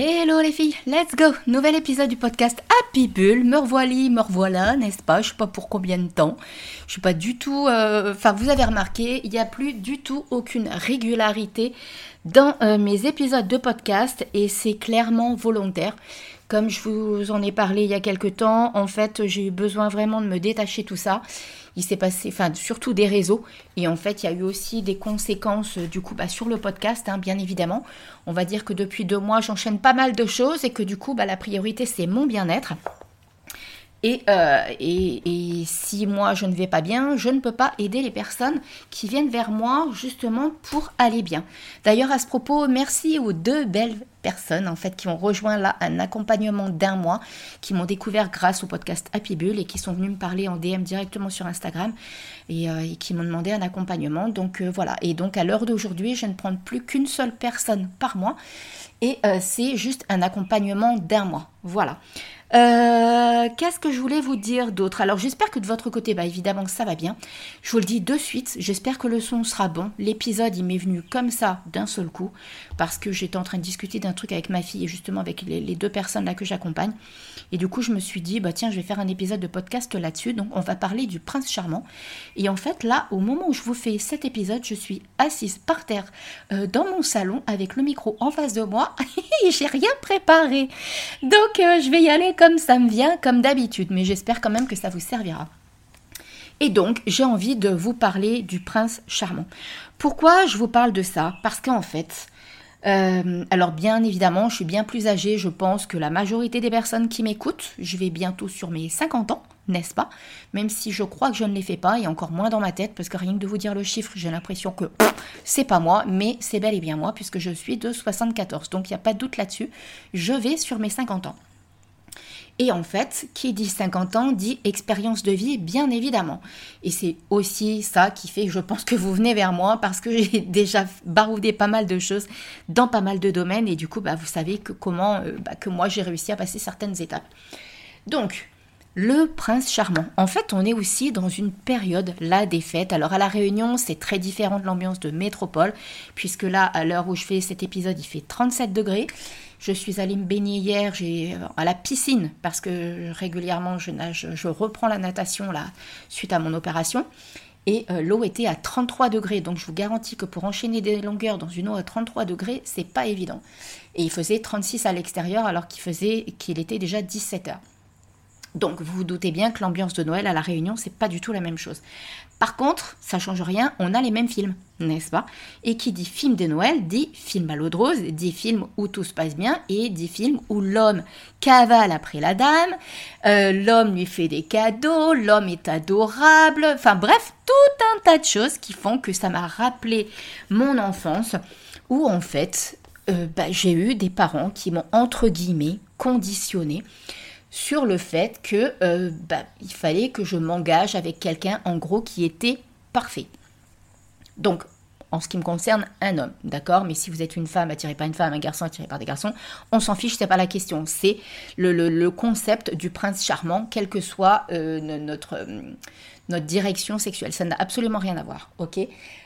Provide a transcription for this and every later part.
Hello les filles, let's go Nouvel épisode du podcast Happy Bull. Me revoilà, me revoilà, n'est-ce pas? Je sais pas pour combien de temps. Je suis pas du tout... euh, Enfin, vous avez remarqué, il n'y a plus du tout aucune régularité dans euh, mes épisodes de podcast et c'est clairement volontaire. Comme je vous en ai parlé il y a quelques temps, en fait, j'ai eu besoin vraiment de me détacher tout ça. Il s'est passé, enfin, surtout des réseaux. Et en fait, il y a eu aussi des conséquences, euh, du coup, bah, sur le podcast, hein, bien évidemment. On va dire que depuis deux mois, j'enchaîne pas mal de choses et que du coup, bah, la priorité, c'est mon bien-être. Et, euh, et, si moi je ne vais pas bien, je ne peux pas aider les personnes qui viennent vers moi justement pour aller bien. D'ailleurs à ce propos, merci aux deux belles personnes en fait qui ont rejoint là un accompagnement d'un mois, qui m'ont découvert grâce au podcast Happy Bull et qui sont venus me parler en DM directement sur Instagram et, euh, et qui m'ont demandé un accompagnement. Donc euh, voilà. Et donc à l'heure d'aujourd'hui, je ne prends plus qu'une seule personne par mois et c'est juste un accompagnement d'un mois. Voilà. Euh, Qu'est-ce que je voulais vous dire d'autre? Alors j'espère que de votre côté, bah évidemment ça va bien. Je vous le dis de suite, j'espère que le son sera bon. L'épisode il m'est venu comme ça d'un seul coup parce que j'étais en train de discuter d'un truc avec ma fille et justement avec les, les deux personnes là que j'accompagne. Et du coup je me suis dit bah tiens je vais faire un épisode de podcast là-dessus. Donc on va parler du prince charmant. Et en fait là au moment où je vous fais cet épisode, je suis assise par terre euh, dans mon salon avec le micro en face de moi et j'ai rien préparé. Donc euh, je vais y aller comme ça me vient, comme d'habitude, mais j'espère quand même que ça vous servira. Et donc, j'ai envie de vous parler du prince charmant. Pourquoi je vous parle de ça? Parce qu'en fait, euh, alors bien évidemment, je suis bien plus âgée, je pense, que la majorité des personnes qui m'écoutent. Je vais bientôt sur mes 50 ans, n'est-ce pas? Même si je crois que je ne les fais pas, et encore moins dans ma tête, parce que rien que de vous dire le chiffre, j'ai l'impression que c'est pas moi, mais c'est bel et bien moi, puisque je suis de 74. Donc il n'y a pas de doute là-dessus. Je vais sur mes 50 ans. Et en fait, qui dit 50 ans dit expérience de vie, bien évidemment. Et c'est aussi ça qui fait je pense que vous venez vers moi parce que j'ai déjà baroudé pas mal de choses dans pas mal de domaines et du coup, bah, vous savez que comment euh, bah, que moi j'ai réussi à passer certaines étapes. Donc, le prince charmant. En fait, on est aussi dans une période là des fêtes. Alors à la Réunion, c'est très différent de l'ambiance de métropole, puisque là, à l'heure où je fais cet épisode, il fait 37 degrés. Je suis allée me baigner hier j'ai, à la piscine parce que régulièrement je reprends la natation là suite à mon opération. Et euh, l'eau était à 33 degrés. Donc je vous garantis que pour enchaîner des longueurs dans une eau à 33 degrés, c'est pas évident. Et il faisait 36 à l'extérieur alors qu'il faisait qu'il était déjà 17 heures. Donc vous vous doutez bien que l'ambiance de Noël à la Réunion, c'est pas du tout la même chose. Par contre, ça change rien, on a les mêmes films, n'est-ce pas? Et qui dit film de Noël dit film à l'eau de rose, dit film où tout se passe bien et dit film où l'homme cavale après la dame, euh, l'homme lui fait des cadeaux, l'homme est adorable, enfin bref, tout un tas de choses qui font que ça m'a rappelé mon enfance où en fait euh, bah, j'ai eu des parents qui m'ont entre guillemets conditionné sur le fait que euh, bah, il fallait que je m'engage avec quelqu'un en gros qui était parfait. Donc en ce qui me concerne, un homme, d'accord? Mais si vous êtes une femme attirée par une femme, un garçon attiré par des garçons, on s'en fiche, c'est pas la question. C'est le, concept du prince charmant, quelle que soit euh, notre, euh, notre direction sexuelle. Ça n'a absolument rien à voir, ok?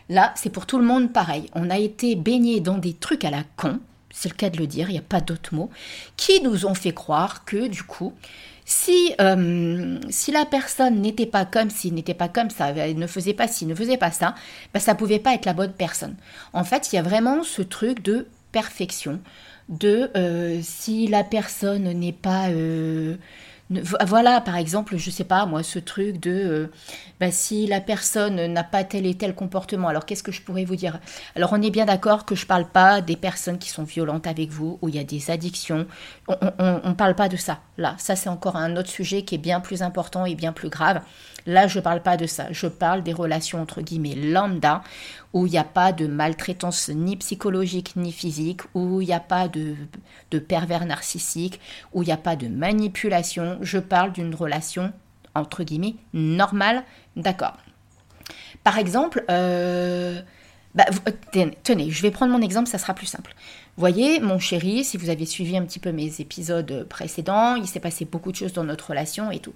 Là, c'est pour tout le monde pareil. On a été baigné dans des trucs à la con, c'est le cas de le dire, il n'y a pas d'autre mot, qui nous ont fait croire que du coup, si, euh, si la personne n'était pas comme ci, n'était pas comme ça, elle ne faisait pas ci, ne faisait pas ça, bah, ça pouvait pas être la bonne personne. En fait, il y a vraiment ce truc de perfection, de euh, si la personne n'est pas... Euh, voilà, par exemple, je sais pas, moi, ce truc de euh, bah, si la personne n'a pas tel et tel comportement, alors qu'est-ce que je pourrais vous dire? Alors, on est bien d'accord que je parle pas des personnes qui sont violentes avec vous, où il y a des addictions. On ne parle pas de ça. Là, ça, c'est encore un autre sujet qui est bien plus important et bien plus grave. Là, je parle pas de ça. Je parle des relations entre guillemets lambda, où il n'y a pas de maltraitance ni psychologique ni physique, où il n'y a pas de, de pervers narcissique, où il n'y a pas de manipulation. Je parle d'une relation entre guillemets normale, d'accord. Par exemple, euh, bah, tenez, je vais prendre mon exemple, ça sera plus simple. Voyez, mon chéri, si vous avez suivi un petit peu mes épisodes précédents, il s'est passé beaucoup de choses dans notre relation et tout.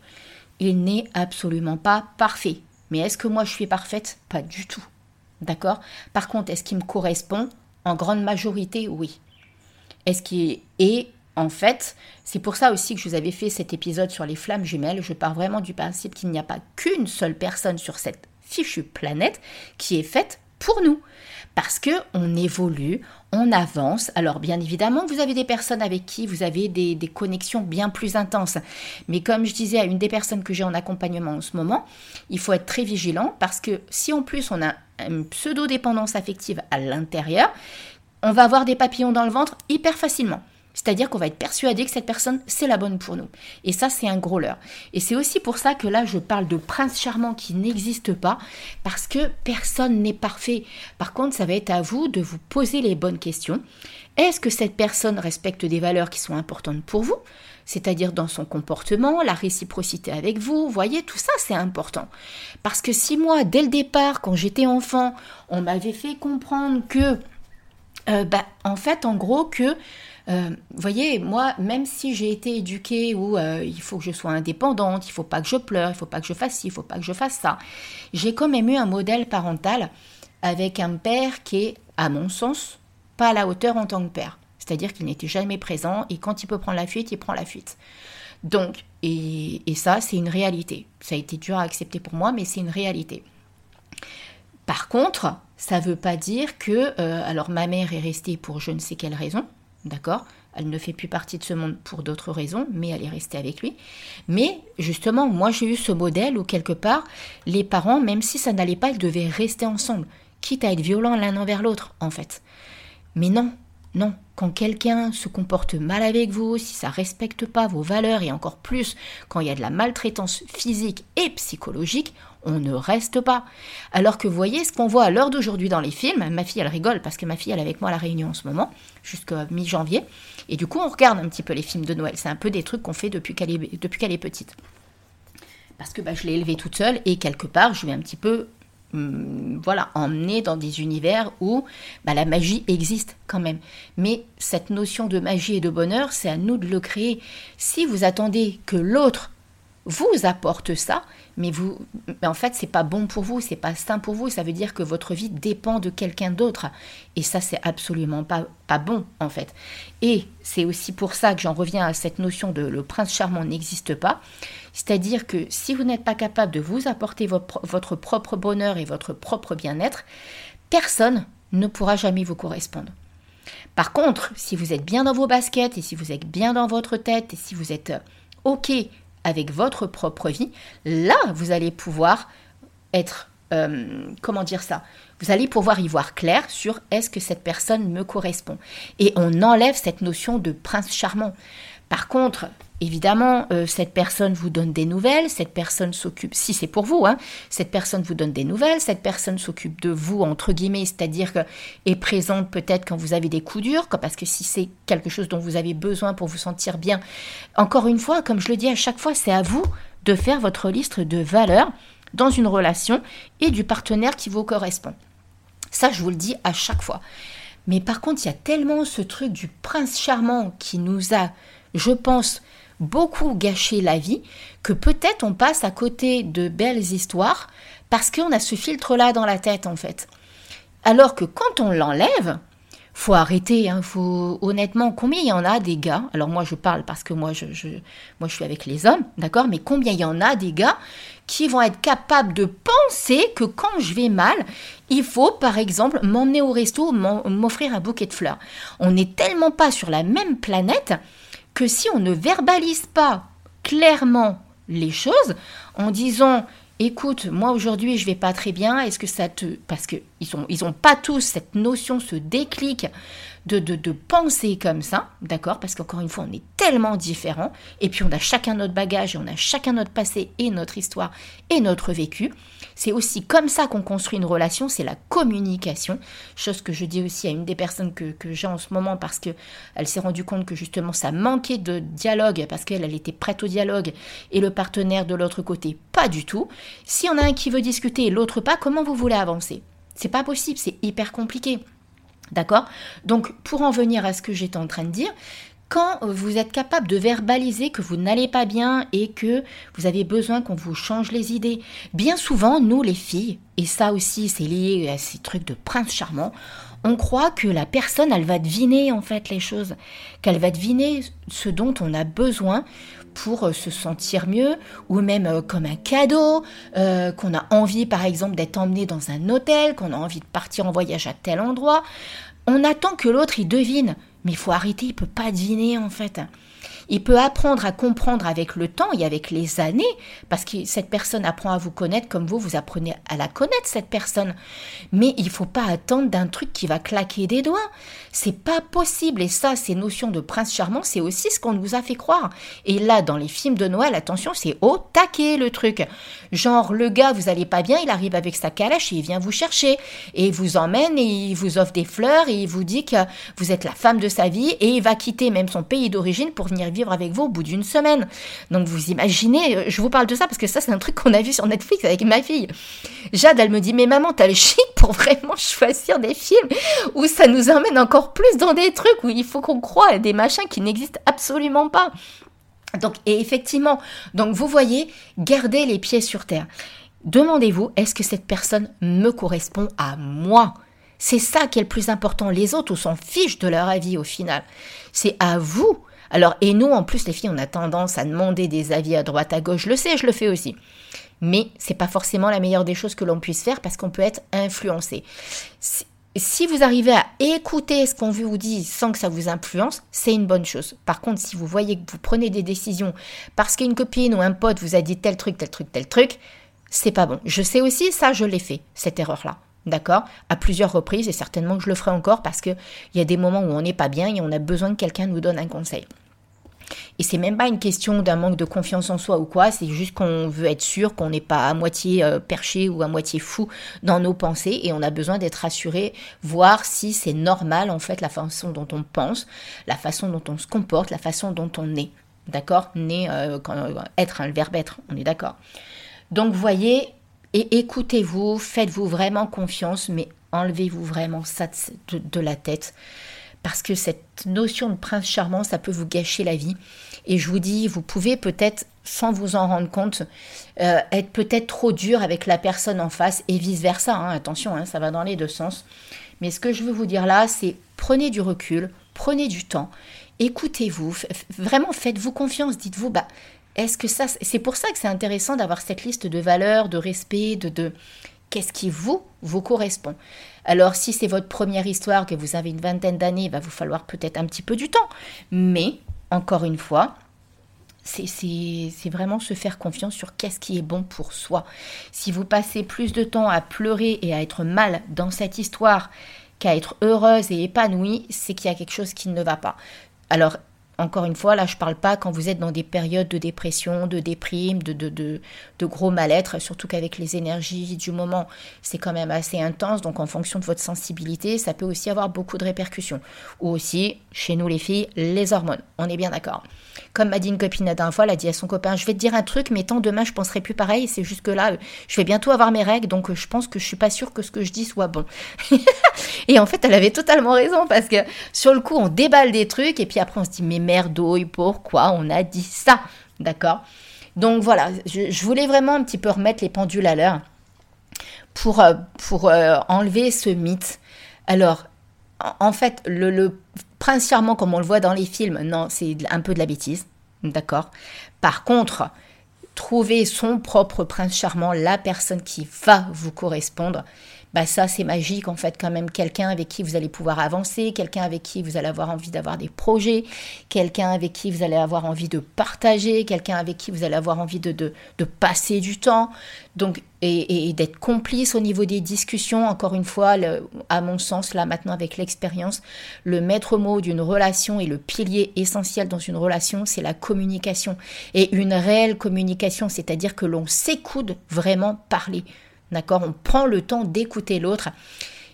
Il n'est absolument pas parfait. Mais est-ce que moi je suis parfaite? Pas du tout. D'accord? Par contre, est-ce qu'il me correspond? En grande majorité, oui. Est-ce qui est en fait, c'est pour ça aussi que je vous avais fait cet épisode sur les flammes jumelles. Je pars vraiment du principe qu'il n'y a pas qu'une seule personne sur cette fichue planète qui est faite pour nous. Parce que on évolue, on avance. Alors bien évidemment, vous avez des personnes avec qui vous avez des, des, connexions bien plus intenses. Mais comme je disais à une des personnes que j'ai en accompagnement en ce moment, il faut être très vigilant parce que si en plus on a une pseudo-dépendance affective à l'intérieur, on va avoir des papillons dans le ventre hyper facilement. C'est-à-dire qu'on va être persuadé que cette personne, c'est la bonne pour nous. Et ça, c'est un gros leurre. Et c'est aussi pour ça que là, je parle de prince charmant qui n'existe pas, parce que personne n'est parfait. Par contre, ça va être à vous de vous poser les bonnes questions. Est-ce que cette personne respecte des valeurs qui sont importantes pour vous? C'est-à-dire dans son comportement, la réciprocité avec vous, voyez, tout ça c'est important. Parce que si moi, dès le départ, quand j'étais enfant, on m'avait fait comprendre que, euh, bah, en fait, en gros, que euh, voyez, moi, même si j'ai été éduquée où euh, il faut que je sois indépendante, il faut pas que je pleure, il faut pas que je fasse ci, il faut pas que je fasse ça, j'ai quand même eu un modèle parental avec un père qui est, à mon sens, pas à la hauteur en tant que père. C'est-à-dire qu'il n'était jamais présent et quand il peut prendre la fuite, il prend la fuite. Donc, et, ça, c'est une réalité. Ça a été dur à accepter pour moi, mais c'est une réalité. Par contre, ça ne veut pas dire que, euh, alors ma mère est restée pour je ne sais quelle raison, D'accord? Elle ne fait plus partie de ce monde pour d'autres raisons, mais elle est restée avec lui. Mais justement, moi j'ai eu ce modèle où quelque part, les parents, même si ça n'allait pas, ils devaient rester ensemble, quitte à être violents l'un envers l'autre, en fait. Mais non, non, quand quelqu'un se comporte mal avec vous, si ça respecte pas vos valeurs et encore plus quand il y a de la maltraitance physique et psychologique, on ne reste pas. Alors que vous voyez ce qu'on voit à l'heure d'aujourd'hui dans les films, ma fille elle rigole parce que ma fille elle est avec moi à la réunion en ce moment, jusqu'à mi-janvier, et du coup on regarde un petit peu les films de Noël. C'est un peu des trucs qu'on fait depuis qu'elle est, petite. Parce que bah, je l'ai élevée toute seule et quelque part je lui ai un petit peu voilà, emmener dans des univers où bah, la magie existe quand même. Mais cette notion de magie et de bonheur, c'est à nous de le créer. Si vous attendez que l'autre vous apporte ça, mais vous, en fait, c'est pas bon pour vous, c'est pas sain pour vous. Ça veut dire que votre vie dépend de quelqu'un d'autre, et ça, c'est absolument pas pas bon en fait. Et c'est aussi pour ça que j'en reviens à cette notion de le prince charmant n'existe pas. C'est-à-dire que si vous n'êtes pas capable de vous apporter votre, votre propre bonheur et votre propre bien-être, personne ne pourra jamais vous correspondre. Par contre, si vous êtes bien dans vos baskets et si vous êtes bien dans votre tête et si vous êtes euh, OK avec votre propre vie, là, vous allez pouvoir être, euh, comment dire ça? Vous allez pouvoir y voir clair sur est-ce que cette personne me correspond. Et on enlève cette notion de prince charmant. Par contre, Évidemment, euh, cette personne vous donne des nouvelles, cette personne s'occupe, si c'est pour vous, hein, cette personne vous donne des nouvelles, cette personne s'occupe de vous, entre guillemets, c'est-à-dire que est présente peut-être quand vous avez des coups durs, parce que si c'est quelque chose dont vous avez besoin pour vous sentir bien, encore une fois, comme je le dis à chaque fois, c'est à vous de faire votre liste de valeurs dans une relation et du partenaire qui vous correspond. Ça, je vous le dis à chaque fois. Mais par contre, il y a tellement ce truc du prince charmant qui nous a, je pense, beaucoup gâché la vie que peut-être on passe à côté de belles histoires parce qu'on a ce filtre-là dans la tête en fait. Alors que quand on l'enlève, faut arrêter, hein, faut honnêtement, combien il y en a des gars, alors moi je parle parce que moi je, moi je suis avec les hommes, d'accord, mais combien il y en a des gars qui vont être capables de penser que quand je vais mal, il faut par exemple m'emmener au resto, m'offrir un bouquet de fleurs. On n'est tellement pas sur la même planète que si on ne verbalise pas clairement les choses en disant écoute, moi aujourd'hui je vais pas très bien, est-ce que ça te... Parce qu'ils n'ont ils ont pas tous cette notion, ce déclic de, de, penser comme ça, d'accord Parce qu'encore une fois, on est tellement différents, et puis on a chacun notre bagage, et on a chacun notre passé, et notre histoire, et notre vécu. C'est aussi comme ça qu'on construit une relation, c'est la communication, chose que je dis aussi à une des personnes que, j'ai en ce moment, parce qu'elle s'est rendue compte que justement ça manquait de dialogue, parce qu'elle elle était prête au dialogue, et le partenaire de l'autre côté, pas du tout. Si on a un qui veut discuter et l'autre pas, comment vous voulez avancer? C'est pas possible, c'est hyper compliqué. D'accord? Donc, pour en venir à ce que j'étais en train de dire, quand vous êtes capable de verbaliser que vous n'allez pas bien et que vous avez besoin qu'on vous change les idées, bien souvent, nous les filles, et ça aussi c'est lié à ces trucs de prince charmant, on croit que la personne, elle va deviner en fait les choses, qu'elle va deviner ce dont on a besoin pour euh, se sentir mieux, ou même euh, comme un cadeau, euh, qu'on a envie par exemple d'être emmené dans un hôtel, qu'on a envie de partir en voyage à tel endroit. On attend que l'autre il devine, mais il faut arrêter, il peut pas deviner en fait. Il peut apprendre à comprendre avec le temps et avec les années, parce que cette personne apprend à vous connaître comme vous, vous apprenez à la connaître, cette personne. Mais il faut pas attendre d'un truc qui va claquer des doigts. C'est pas possible. Et ça, ces notions de prince charmant, c'est aussi ce qu'on nous a fait croire. Et là, dans les films de Noël, attention, c'est au taquet le truc. Genre, le gars, vous allez pas bien, il arrive avec sa calèche et il vient vous chercher. Et il vous emmène et il vous offre des fleurs et il vous dit que vous êtes la femme de sa vie et il va quitter même son pays d'origine pour venir vivre avec vous au bout d'une semaine. Donc vous imaginez, euh, je vous parle de ça parce que ça c'est un truc qu'on a vu sur Netflix avec ma fille. Jade, elle me dit, mais maman, t'as le chic pour vraiment choisir des films où ça nous emmène encore plus dans des trucs où il faut qu'on croit à des machins qui n'existent absolument pas. Donc, et effectivement, donc vous voyez, gardez les pieds sur terre. Demandez-vous, est-ce que cette personne me correspond à moi? C'est ça qui est le plus important. Les autres, on s'en fiche de leur avis au final. C'est à vous alors, et nous, en plus, les filles, on a tendance à demander des avis à droite, à gauche. Je le sais, je le fais aussi. Mais c'est pas forcément la meilleure des choses que l'on puisse faire parce qu'on peut être influencé. Si, vous arrivez à écouter ce qu'on vous dit sans que ça vous influence, c'est une bonne chose. Par contre, si vous voyez que vous prenez des décisions parce qu'une copine ou un pote vous a dit tel truc, tel truc, tel truc, c'est pas bon. Je sais aussi, ça, je l'ai fait, cette erreur-là. D'accord? À plusieurs reprises, et certainement que je le ferai encore parce qu'il y a des moments où on n'est pas bien et on a besoin que quelqu'un nous donne un conseil. Et c'est même pas une question d'un manque de confiance en soi ou quoi, c'est juste qu'on veut être sûr qu'on n'est pas à moitié euh, perché ou à moitié fou dans nos pensées et on a besoin d'être rassuré, voir si c'est normal en fait la façon dont on pense, la façon dont on se comporte, la façon dont on est. D'accord? Né, euh, être, un le verbe être, on est d'accord? Donc voyez, et écoutez-vous, faites-vous vraiment confiance, mais enlevez-vous vraiment ça de, la tête. Parce que cette notion de prince charmant, ça peut vous gâcher la vie. Et je vous dis, vous pouvez peut-être, sans vous en rendre compte, euh, être peut-être trop dur avec la personne en face et vice-versa. Hein. attention, hein, ça va dans les deux sens. Mais ce que je veux vous dire là, c'est prenez du recul, prenez du temps, écoutez-vous, vraiment faites-vous confiance, dites-vous, bah, est-ce que ça, c'est pour ça que c'est intéressant d'avoir cette liste de valeurs, de respect, de, de qu'est-ce qui vous, vous correspond. Alors si c'est votre première histoire, que vous avez une vingtaine d'années, il va vous falloir peut-être un petit peu du temps. Mais, encore une fois, c'est vraiment se faire confiance sur qu'est-ce qui est bon pour soi. Si vous passez plus de temps à pleurer et à être mal dans cette histoire qu'à être heureuse et épanouie, c'est qu'il y a quelque chose qui ne va pas. Alors encore une fois, là, je ne parle pas quand vous êtes dans des périodes de dépression, de déprime, de, gros mal-être, surtout qu'avec les énergies du moment, c'est quand même assez intense. Donc, en fonction de votre sensibilité, ça peut aussi avoir beaucoup de répercussions. Ou aussi, chez nous les filles, les hormones. On est bien d'accord. Comme m'a dit une copine la dernière fois, elle a dit à son copain, je vais te dire un truc, mais tant demain, je penserai plus pareil. C'est juste que là, je vais bientôt avoir mes règles, donc je pense que je suis pas sûre que ce que je dis soit bon. et en fait, elle avait totalement raison, parce que sur le coup, on déballe des trucs, et puis après, on se dit, mais merdouille, pourquoi on a dit ça D'accord? Donc voilà, je, voulais vraiment un petit peu remettre les pendules à l'heure pour, euh, pour euh, enlever ce mythe. Alors, en fait, le, le prince charmant comme on le voit dans les films, non, c'est un peu de la bêtise. D'accord? Par contre, trouver son propre prince charmant, la personne qui va vous correspondre, bah ça c'est magique en fait quand même quelqu'un avec qui vous allez pouvoir avancer, quelqu'un avec qui vous allez avoir envie d'avoir des projets, quelqu'un avec qui vous allez avoir envie de partager, quelqu'un avec qui vous allez avoir envie de, de, passer du temps, donc et, d'être complice au niveau des discussions. Encore une fois, à mon sens là maintenant avec l'expérience, le maître mot d'une relation et le pilier essentiel dans une relation, c'est la communication et une réelle communication, c'est-à-dire que l'on s'écoute vraiment parler. D'accord? On prend le temps d'écouter l'autre.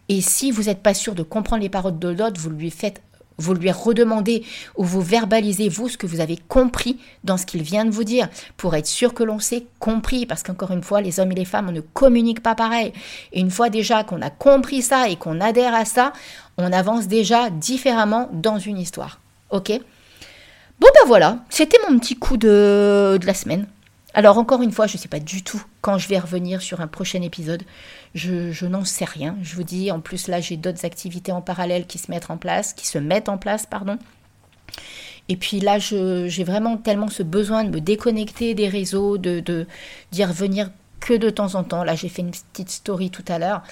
Et si vous n'êtes pas sûr de comprendre les paroles de l'autre, vous lui faites vous lui redemandez ou vous verbalisez vous ce que vous avez compris dans ce qu'il vient de vous dire pour être sûr que l'on s'est compris. Parce qu'encore une fois les hommes et les femmes ne communique pas pareil. Une fois déjà qu'on a compris ça et qu'on adhère à ça on avance déjà différemment dans une histoire. Ok? Bon ben voilà. C'était mon petit coup de la semaine Alors encore une fois, je ne sais pas du tout quand je vais revenir sur un prochain épisode. Je, je n'en sais rien. Je vous dis, en plus là, j'ai d'autres activités en parallèle qui se mettent en place, qui se mettent en place, pardon. Et puis là, j'ai vraiment tellement ce besoin de me déconnecter des réseaux, de d'y revenir que de temps en temps. Là, j'ai fait une petite story tout à l'heure,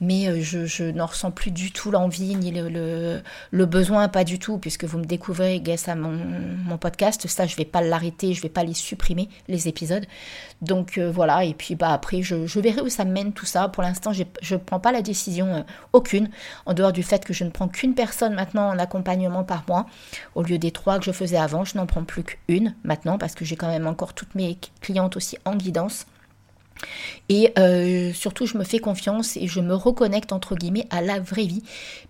mais euh, je, n'en ressens plus du tout l'envie ni le, besoin, pas du tout, puisque vous me découvrez grâce à mon, podcast. Ça, je vais pas l'arrêter, je vais pas les supprimer, les épisodes. Donc euh, voilà, et puis bah après, je, je, verrai où ça mène tout ça. Pour l'instant, je ne prends pas la décision euh, aucune, en dehors du fait que je ne prends qu'une personne maintenant en accompagnement par mois, au lieu des trois que je faisais avant. Je n'en prends plus qu'une maintenant, parce que j'ai quand même encore toutes mes clientes aussi en guidance. Et euh, surtout, je me fais confiance et je me reconnecte, entre guillemets, à la vraie vie.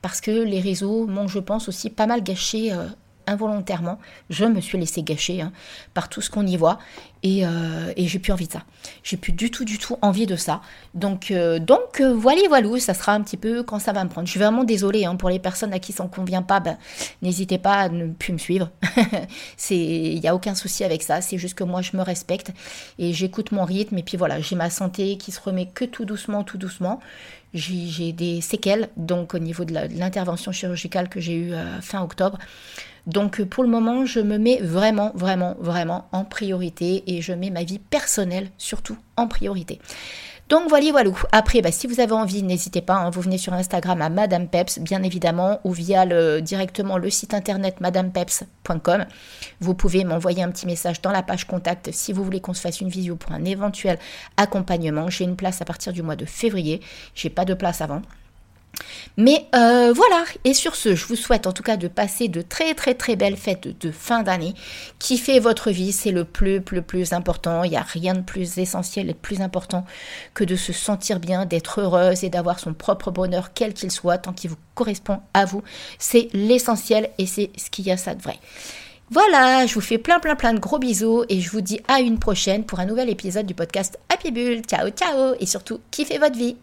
Parce que les réseaux m'ont, je pense, aussi pas mal gâché euh, involontairement. Je me suis laissé gâcher hein, par tout ce qu'on y voit. Euh, et, j'ai plus envie de ça. J'ai plus du tout, du tout envie de ça. Donc, euh, euh, voilà, voilà, ça sera un petit peu quand ça va me prendre. Je suis vraiment désolée hein, pour les personnes à qui ça ne convient pas. Ben, n'hésitez pas à ne plus me suivre. Il n'y a aucun souci avec ça. C'est juste que moi, je me respecte et j'écoute mon rythme. Et puis voilà, j'ai ma santé qui se remet que tout doucement, tout doucement. J'ai des séquelles, donc au niveau de l'intervention chirurgicale que j'ai eue fin octobre. Donc pour le moment, je me mets vraiment, vraiment, vraiment en priorité et je mets ma vie personnelle surtout en priorité. Donc voilà, voilà. Après, bah, si vous avez envie, n'hésitez pas, hein, vous venez sur Instagram à Madame Peps, bien évidemment, ou via directement le site internet madamepeps.com. Vous pouvez m'envoyer un petit message dans la page contact si vous voulez qu'on se fasse une visio pour un éventuel accompagnement. J'ai une place à partir du mois de février. J'ai pas de place avant. Mais euh, voilà, et sur ce, je vous souhaite en tout cas de passer de très très très belles fêtes de fin d'année. Kiffez votre vie, c'est le plus plus plus important. Il n'y a rien de plus essentiel et de plus important que de se sentir bien, d'être heureuse et d'avoir son propre bonheur, quel qu'il soit, tant qu'il vous correspond à vous. C'est l'essentiel et c'est ce qu'il y a ça de vrai. Voilà, je vous fais plein plein plein de gros bisous et je vous dis à une prochaine pour un nouvel épisode du podcast Happy Bull. Ciao ciao et surtout kiffez votre vie.